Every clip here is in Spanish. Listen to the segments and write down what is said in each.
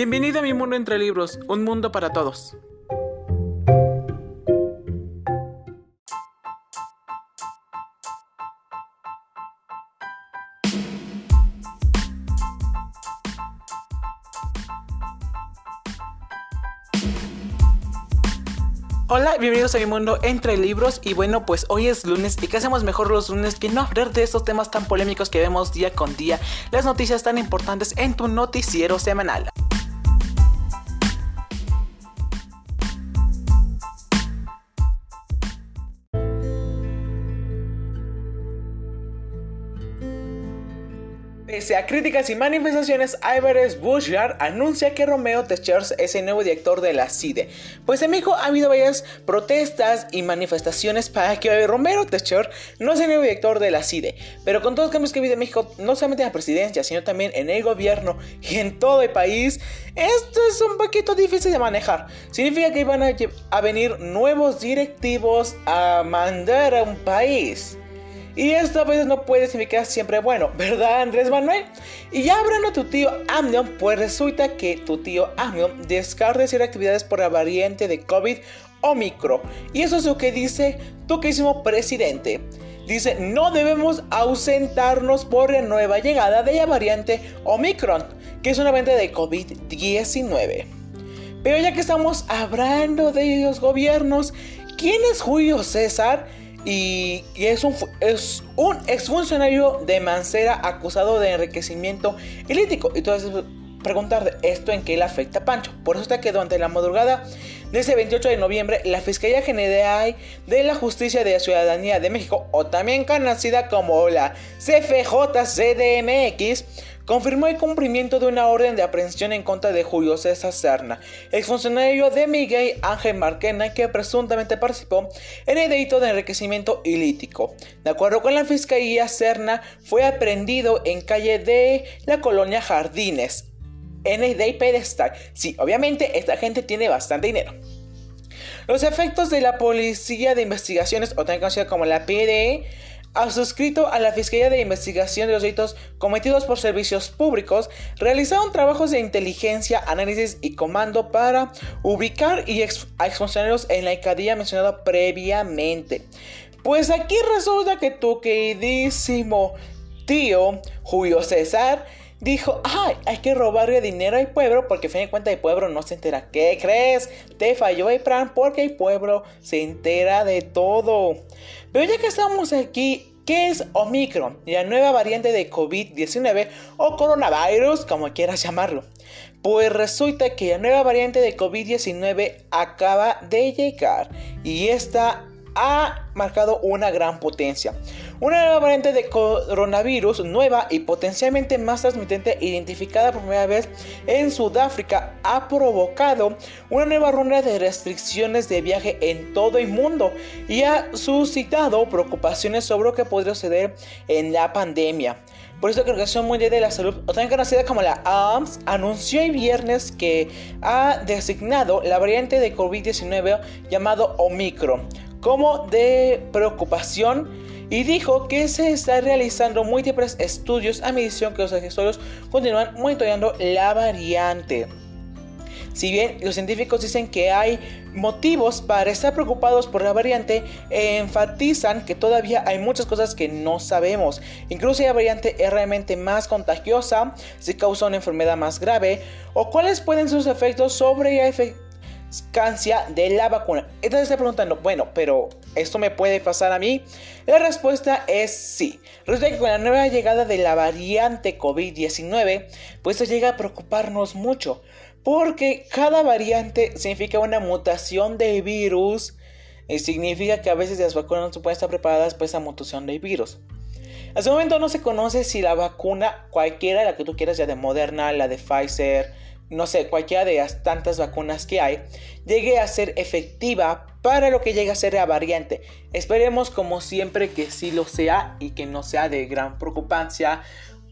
Bienvenido a mi mundo entre libros, un mundo para todos. Hola, bienvenidos a mi mundo entre libros y bueno pues hoy es lunes y qué hacemos mejor los lunes que no hablar de estos temas tan polémicos que vemos día con día, las noticias tan importantes en tu noticiero semanal. Pese a críticas y manifestaciones, Iveres Bushard anuncia que Romeo Techers es el nuevo director de la CIDE. Pues en México ha habido varias protestas y manifestaciones para que Romero Techers no sea el nuevo director de la CIDE. Pero con todos los cambios que ha habido en México, no solamente en la presidencia, sino también en el gobierno y en todo el país, esto es un poquito difícil de manejar. Significa que van a, a venir nuevos directivos a mandar a un país. Y esto a veces no puede significar siempre bueno, ¿verdad Andrés Manuel? Y ya hablando a tu tío Amnion, pues resulta que tu tío Amnion descarta decir actividades por la variante de COVID Omicron. Y eso es lo que dice tu querísimo presidente. Dice, no debemos ausentarnos por la nueva llegada de la variante Omicron, que es una variante de COVID-19. Pero ya que estamos hablando de los gobiernos, ¿quién es Julio César? Y, es, un, es un exfuncionario de Mancera acusado de enriquecimiento ilítico. Y a preguntar esto en qué le afecta a Pancho. Por eso está que durante la madrugada de ese 28 de noviembre, la Fiscalía General de la Justicia de la Ciudadanía de México, o también conocida como la CFJ-CDMX, confirmó el cumplimiento de una orden de aprehensión en contra de Julio César Serna, exfuncionario de Miguel Ángel Marquena que presuntamente participó en el delito de enriquecimiento ilítico. De acuerdo con la fiscalía, Serna fue aprehendido en calle de la colonia Jardines, en el de pedestal. Sí, obviamente esta gente tiene bastante dinero. Los efectos de la Policía de Investigaciones, o también conocida como la PDE, suscrito a la Fiscalía de Investigación de los Delitos Cometidos por Servicios Públicos, realizaron trabajos de inteligencia, análisis y comando para ubicar y a exfuncionarios en la alcaldía mencionada previamente. Pues aquí resulta que tu queridísimo tío Julio César dijo, ay, hay que robarle dinero al pueblo porque a fin de cuentas el pueblo no se entera. ¿Qué crees? Te falló el plan porque el pueblo se entera de todo. Pero ya que estamos aquí, ¿qué es Omicron? La nueva variante de COVID-19 o coronavirus, como quieras llamarlo. Pues resulta que la nueva variante de COVID-19 acaba de llegar y esta ha marcado una gran potencia. Una nueva variante de coronavirus nueva y potencialmente más transmitente identificada por primera vez en Sudáfrica ha provocado una nueva ronda de restricciones de viaje en todo el mundo y ha suscitado preocupaciones sobre lo que podría suceder en la pandemia. Por eso la Organización Mundial de la Salud, o también conocida como la OMS, anunció el viernes que ha designado la variante de COVID-19 llamado Omicron como de preocupación y dijo que se está realizando múltiples estudios a medición que los accesorios continúan monitoreando la variante. Si bien los científicos dicen que hay motivos para estar preocupados por la variante, enfatizan que todavía hay muchas cosas que no sabemos. Incluso si la variante es realmente más contagiosa, si causa una enfermedad más grave, o cuáles pueden ser sus efectos sobre la efectividad de la vacuna. Entonces está preguntando, bueno, pero ¿esto me puede pasar a mí? La respuesta es sí. Resulta que con la nueva llegada de la variante COVID-19, pues eso llega a preocuparnos mucho. Porque cada variante significa una mutación de virus. Y significa que a veces las vacunas no pueden estar preparadas para esa mutación de virus. Hasta el momento no se conoce si la vacuna, cualquiera, la que tú quieras, ya de Moderna, la de Pfizer, no sé, cualquiera de las tantas vacunas que hay, llegue a ser efectiva para lo que llegue a ser la variante. Esperemos como siempre que sí lo sea y que no sea de gran preocupancia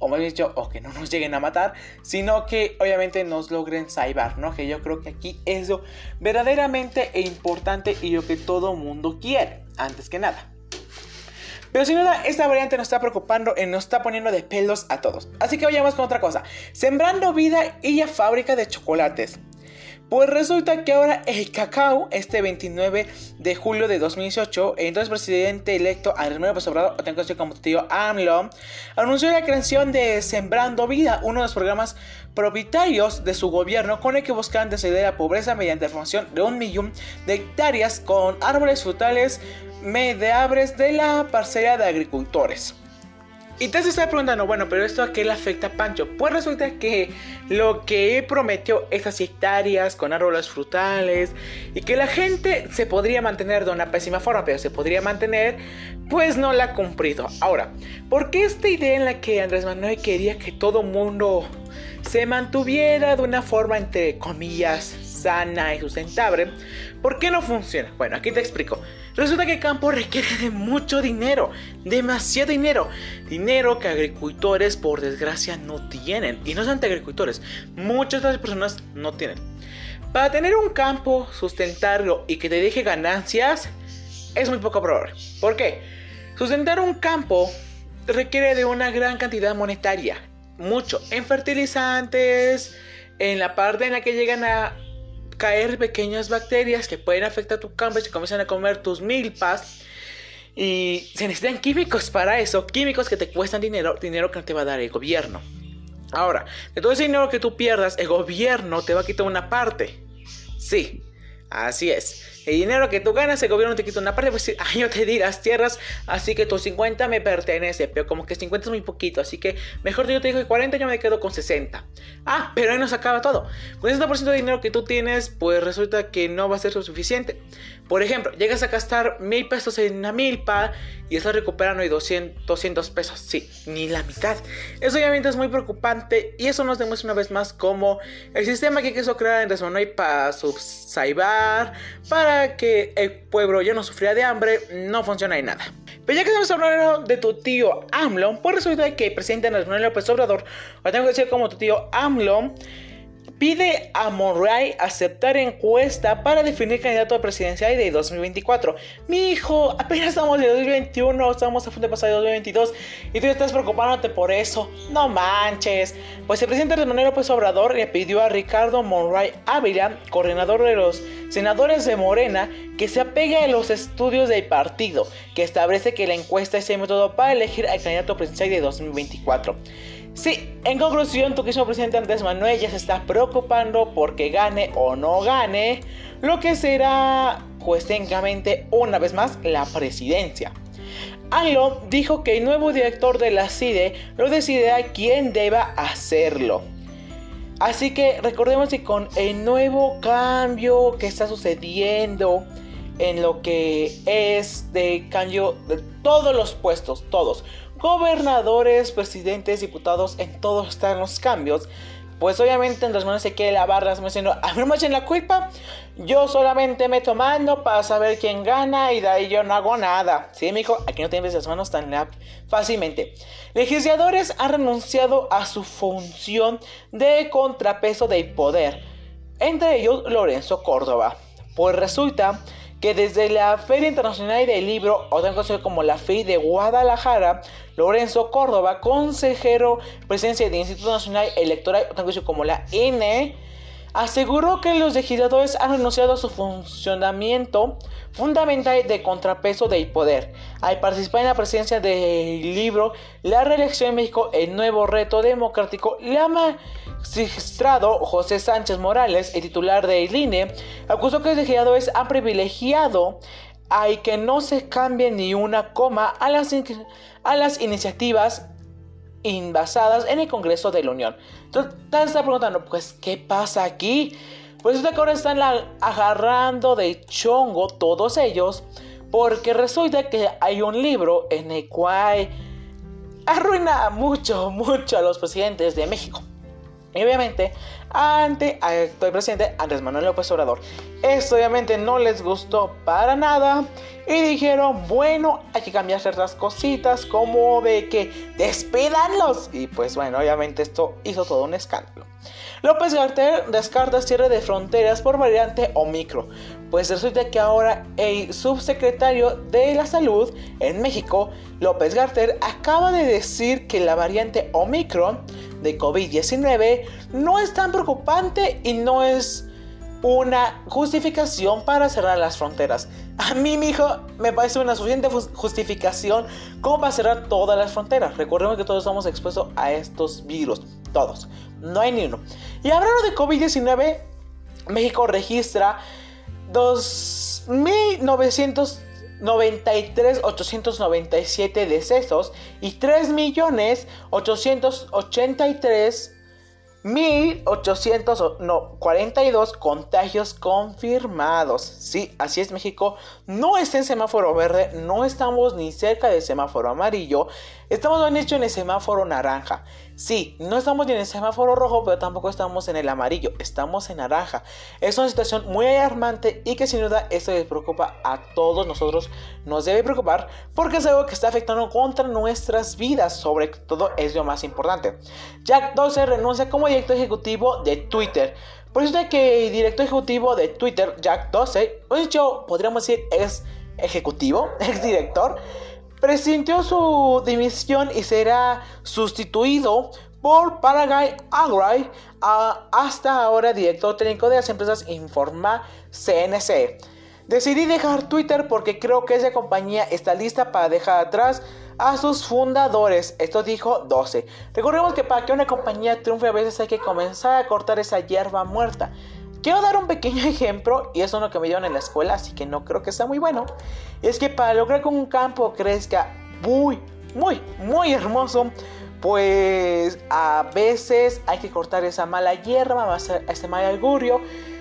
o más dicho, o que no nos lleguen a matar, sino que obviamente nos logren salvar, ¿no? Que yo creo que aquí es lo verdaderamente importante y lo que todo mundo quiere, antes que nada. Pero sin duda, esta variante nos está preocupando y nos está poniendo de pelos a todos. Así que vayamos con otra cosa. Sembrando vida y ya fábrica de chocolates. Pues resulta que ahora el cacao, este 29 de julio de 2018, el entonces presidente electo Andrés Manuel López o tengo como tío AMLO, anunció la creación de Sembrando Vida, uno de los programas propietarios de su gobierno con el que buscan descender la pobreza mediante la formación de un millón de hectáreas con árboles frutales medeables de la parcela de agricultores. Y te estás preguntando, bueno, pero esto a qué le afecta a Pancho? Pues resulta que lo que prometió esas hectáreas con árboles frutales y que la gente se podría mantener de una pésima forma, pero se podría mantener, pues no la ha cumplido. Ahora, ¿por qué esta idea en la que Andrés Manuel quería que todo mundo se mantuviera de una forma entre comillas sana y sustentable? ¿Por qué no funciona? Bueno, aquí te explico. Resulta que el campo requiere de mucho dinero, demasiado dinero. Dinero que agricultores por desgracia no tienen. Y no son agricultores, muchas las personas no tienen. Para tener un campo, sustentarlo y que te deje ganancias, es muy poco probable. ¿Por qué? Sustentar un campo requiere de una gran cantidad monetaria. Mucho. En fertilizantes, en la parte en la que llegan a caer pequeñas bacterias que pueden afectar tu campo y se comienzan a comer tus milpas. Y se necesitan químicos para eso, químicos que te cuestan dinero, dinero que no te va a dar el gobierno. Ahora, de todo ese dinero que tú pierdas, el gobierno te va a quitar una parte. Sí, así es. El dinero que tú ganas, el gobierno te quita una parte, pues ay, yo te di las tierras, así que tus 50 me pertenece, pero como que 50 es muy poquito, así que mejor yo te digo que 40 yo me quedo con 60. Ah, pero ahí nos acaba todo. Con ese 60% de dinero que tú tienes, pues resulta que no va a ser suficiente. Por ejemplo, llegas a gastar mil pesos en una milpa y estás recuperando 200, 200 pesos. Sí, ni la mitad. Eso obviamente es muy preocupante y eso nos demuestra una vez más cómo el sistema que quiso crear en Desmonoy para subsaibar, para que el pueblo ya no sufría de hambre, no funciona en nada. Pero ya que estamos hablando de tu tío AMLO, pues resulta que el presidente Andrés Manuel López Obrador, o tengo que decir como tu tío AMLO, pide a Monray aceptar encuesta para definir candidato presidencial de 2024. Mi hijo, apenas estamos en 2021, estamos a punto de pasar de 2022 y tú estás preocupándote por eso. No manches. Pues el presidente Manuel López Obrador le pidió a Ricardo Monray Ávila, coordinador de los senadores de Morena, que se apegue a los estudios del partido, que establece que la encuesta es el método para elegir al candidato presidencial de 2024. Sí, en conclusión, tu querido presidente Andrés Manuel ya se está preocupando porque gane o no gane lo que será, pues técnicamente, una vez más, la presidencia. AMLO dijo que el nuevo director de la CIDE lo decidirá quién deba hacerlo. Así que recordemos que con el nuevo cambio que está sucediendo en lo que es de cambio de todos los puestos, todos, gobernadores, presidentes, diputados, en todos están los cambios. Pues obviamente en manos se quiere lavar las manos diciendo, a mí me echen la culpa, yo solamente me tomando para saber quién gana y de ahí yo no hago nada. Sí, mijo, aquí no tienes las manos tan fácilmente. Legisladores han renunciado a su función de contrapeso del poder, entre ellos Lorenzo Córdoba. Pues resulta que desde la Feria Internacional del Libro, o también conocido como la FEI de Guadalajara, Lorenzo Córdoba, consejero presidencia del Instituto Nacional Electoral, o también conocido como la INE, aseguró que los legisladores han renunciado a su funcionamiento fundamental de contrapeso del poder. Al participar en la presidencia del libro La reelección en México, el nuevo reto democrático, la magistrado José Sánchez Morales, el titular del INE, acusó que los legisladores han privilegiado a que no se cambie ni una coma a las, a las iniciativas invasadas en el Congreso de la Unión. Entonces, te está preguntando, pues, ¿qué pasa aquí? Pues resulta que ahora están agarrando de chongo todos ellos, porque resulta que hay un libro en el cual arruina mucho, mucho a los presidentes de México. Y obviamente, ante el presidente Andrés Manuel López Obrador. Esto obviamente no les gustó para nada. Y dijeron, bueno, hay que cambiar ciertas cositas como de que despidanlos. Y pues bueno, obviamente esto hizo todo un escándalo. López Garter descarta cierre de fronteras por variante Omicron. Pues resulta que ahora el subsecretario de la salud en México, López Garter, acaba de decir que la variante Omicron de COVID-19 no es tan preocupante y no es una justificación para cerrar las fronteras. A mí, mi hijo, me parece una suficiente justificación como para cerrar todas las fronteras. Recordemos que todos estamos expuestos a estos virus. Todos. No hay ni uno. Y hablando de COVID-19, México registra 2.993.897 decesos y 3.883.000 1842 contagios confirmados. Sí, así es México. No está en semáforo verde, no estamos ni cerca del semáforo amarillo. Estamos hecho en el semáforo naranja. Sí, no estamos ni en el semáforo rojo, pero tampoco estamos en el amarillo. Estamos en naranja. Es una situación muy alarmante y que sin duda esto les preocupa a todos nosotros. Nos debe preocupar porque es algo que está afectando contra nuestras vidas. Sobre todo es lo más importante. Jack Dorsey renuncia como director ejecutivo de Twitter. Por eso es que el director ejecutivo de Twitter, Jack Dorsey, de hecho podríamos decir es ejecutivo, ex director, presentó su dimisión y será sustituido por Paraguay Agray, hasta ahora director técnico de las empresas Informa CNC. Decidí dejar Twitter porque creo que esa compañía está lista para dejar atrás a sus fundadores. Esto dijo 12. Recordemos que para que una compañía triunfe a veces hay que comenzar a cortar esa hierba muerta. Quiero dar un pequeño ejemplo, y eso es lo que me dieron en la escuela, así que no creo que sea muy bueno. Es que para lograr que un campo crezca muy, muy, muy hermoso, pues a veces hay que cortar esa mala hierba, ese mal augurio.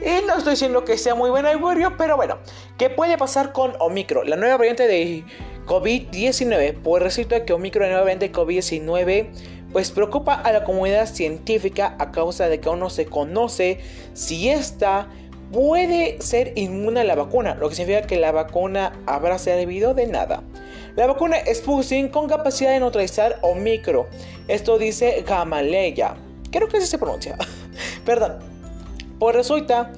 Y no estoy diciendo que sea muy buen augurio, pero bueno, ¿qué puede pasar con Omicron? La nueva variante de COVID-19. Pues resulta que Omicron, la nueva variante de COVID-19 pues preocupa a la comunidad científica a causa de que aún no se conoce si esta puede ser inmune a la vacuna, lo que significa que la vacuna habrá servido de nada. La vacuna Sputnik con capacidad de neutralizar Omicron. Esto dice Gamaleya. Creo que así se pronuncia. Perdón. Pues resulta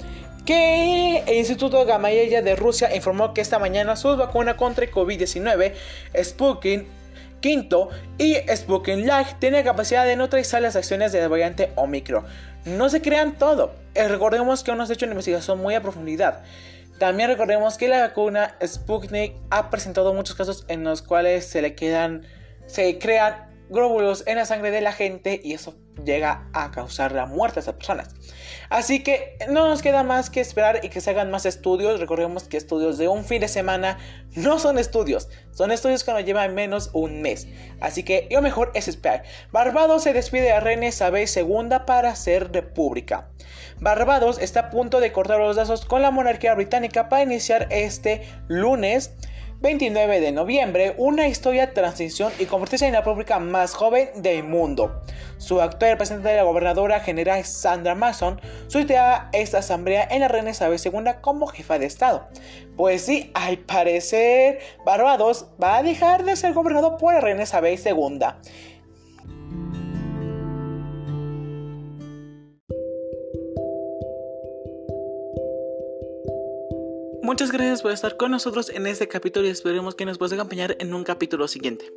que el Instituto Gamaleya de Rusia informó que esta mañana su vacuna contra el COVID-19 Sputnik Quinto, y Spoken Light tiene capacidad de neutralizar las acciones de la variante Omicron. No se crean todo. Eh, recordemos que hemos hecho una investigación muy a profundidad. También recordemos que la vacuna Sputnik ha presentado muchos casos en los cuales se le quedan, se crean glóbulos en la sangre de la gente y eso llega a causar la muerte a esas personas. Así que no nos queda más que esperar y que se hagan más estudios. Recordemos que estudios de un fin de semana no son estudios, son estudios que nos llevan menos un mes. Así que lo mejor es esperar. Barbados se despide a René Isabel II para ser república. Barbados está a punto de cortar los lazos con la monarquía británica para iniciar este lunes 29 de noviembre, una historia de transición y convertirse en la república más joven del mundo. Su actual representante de la gobernadora general Sandra Mason suitea esta asamblea en la reina Isabel II como jefa de estado. Pues sí, al parecer, Barbados va a dejar de ser gobernado por la reina Isabel II. Muchas gracias por estar con nosotros en este capítulo y esperemos que nos puedas acompañar en un capítulo siguiente.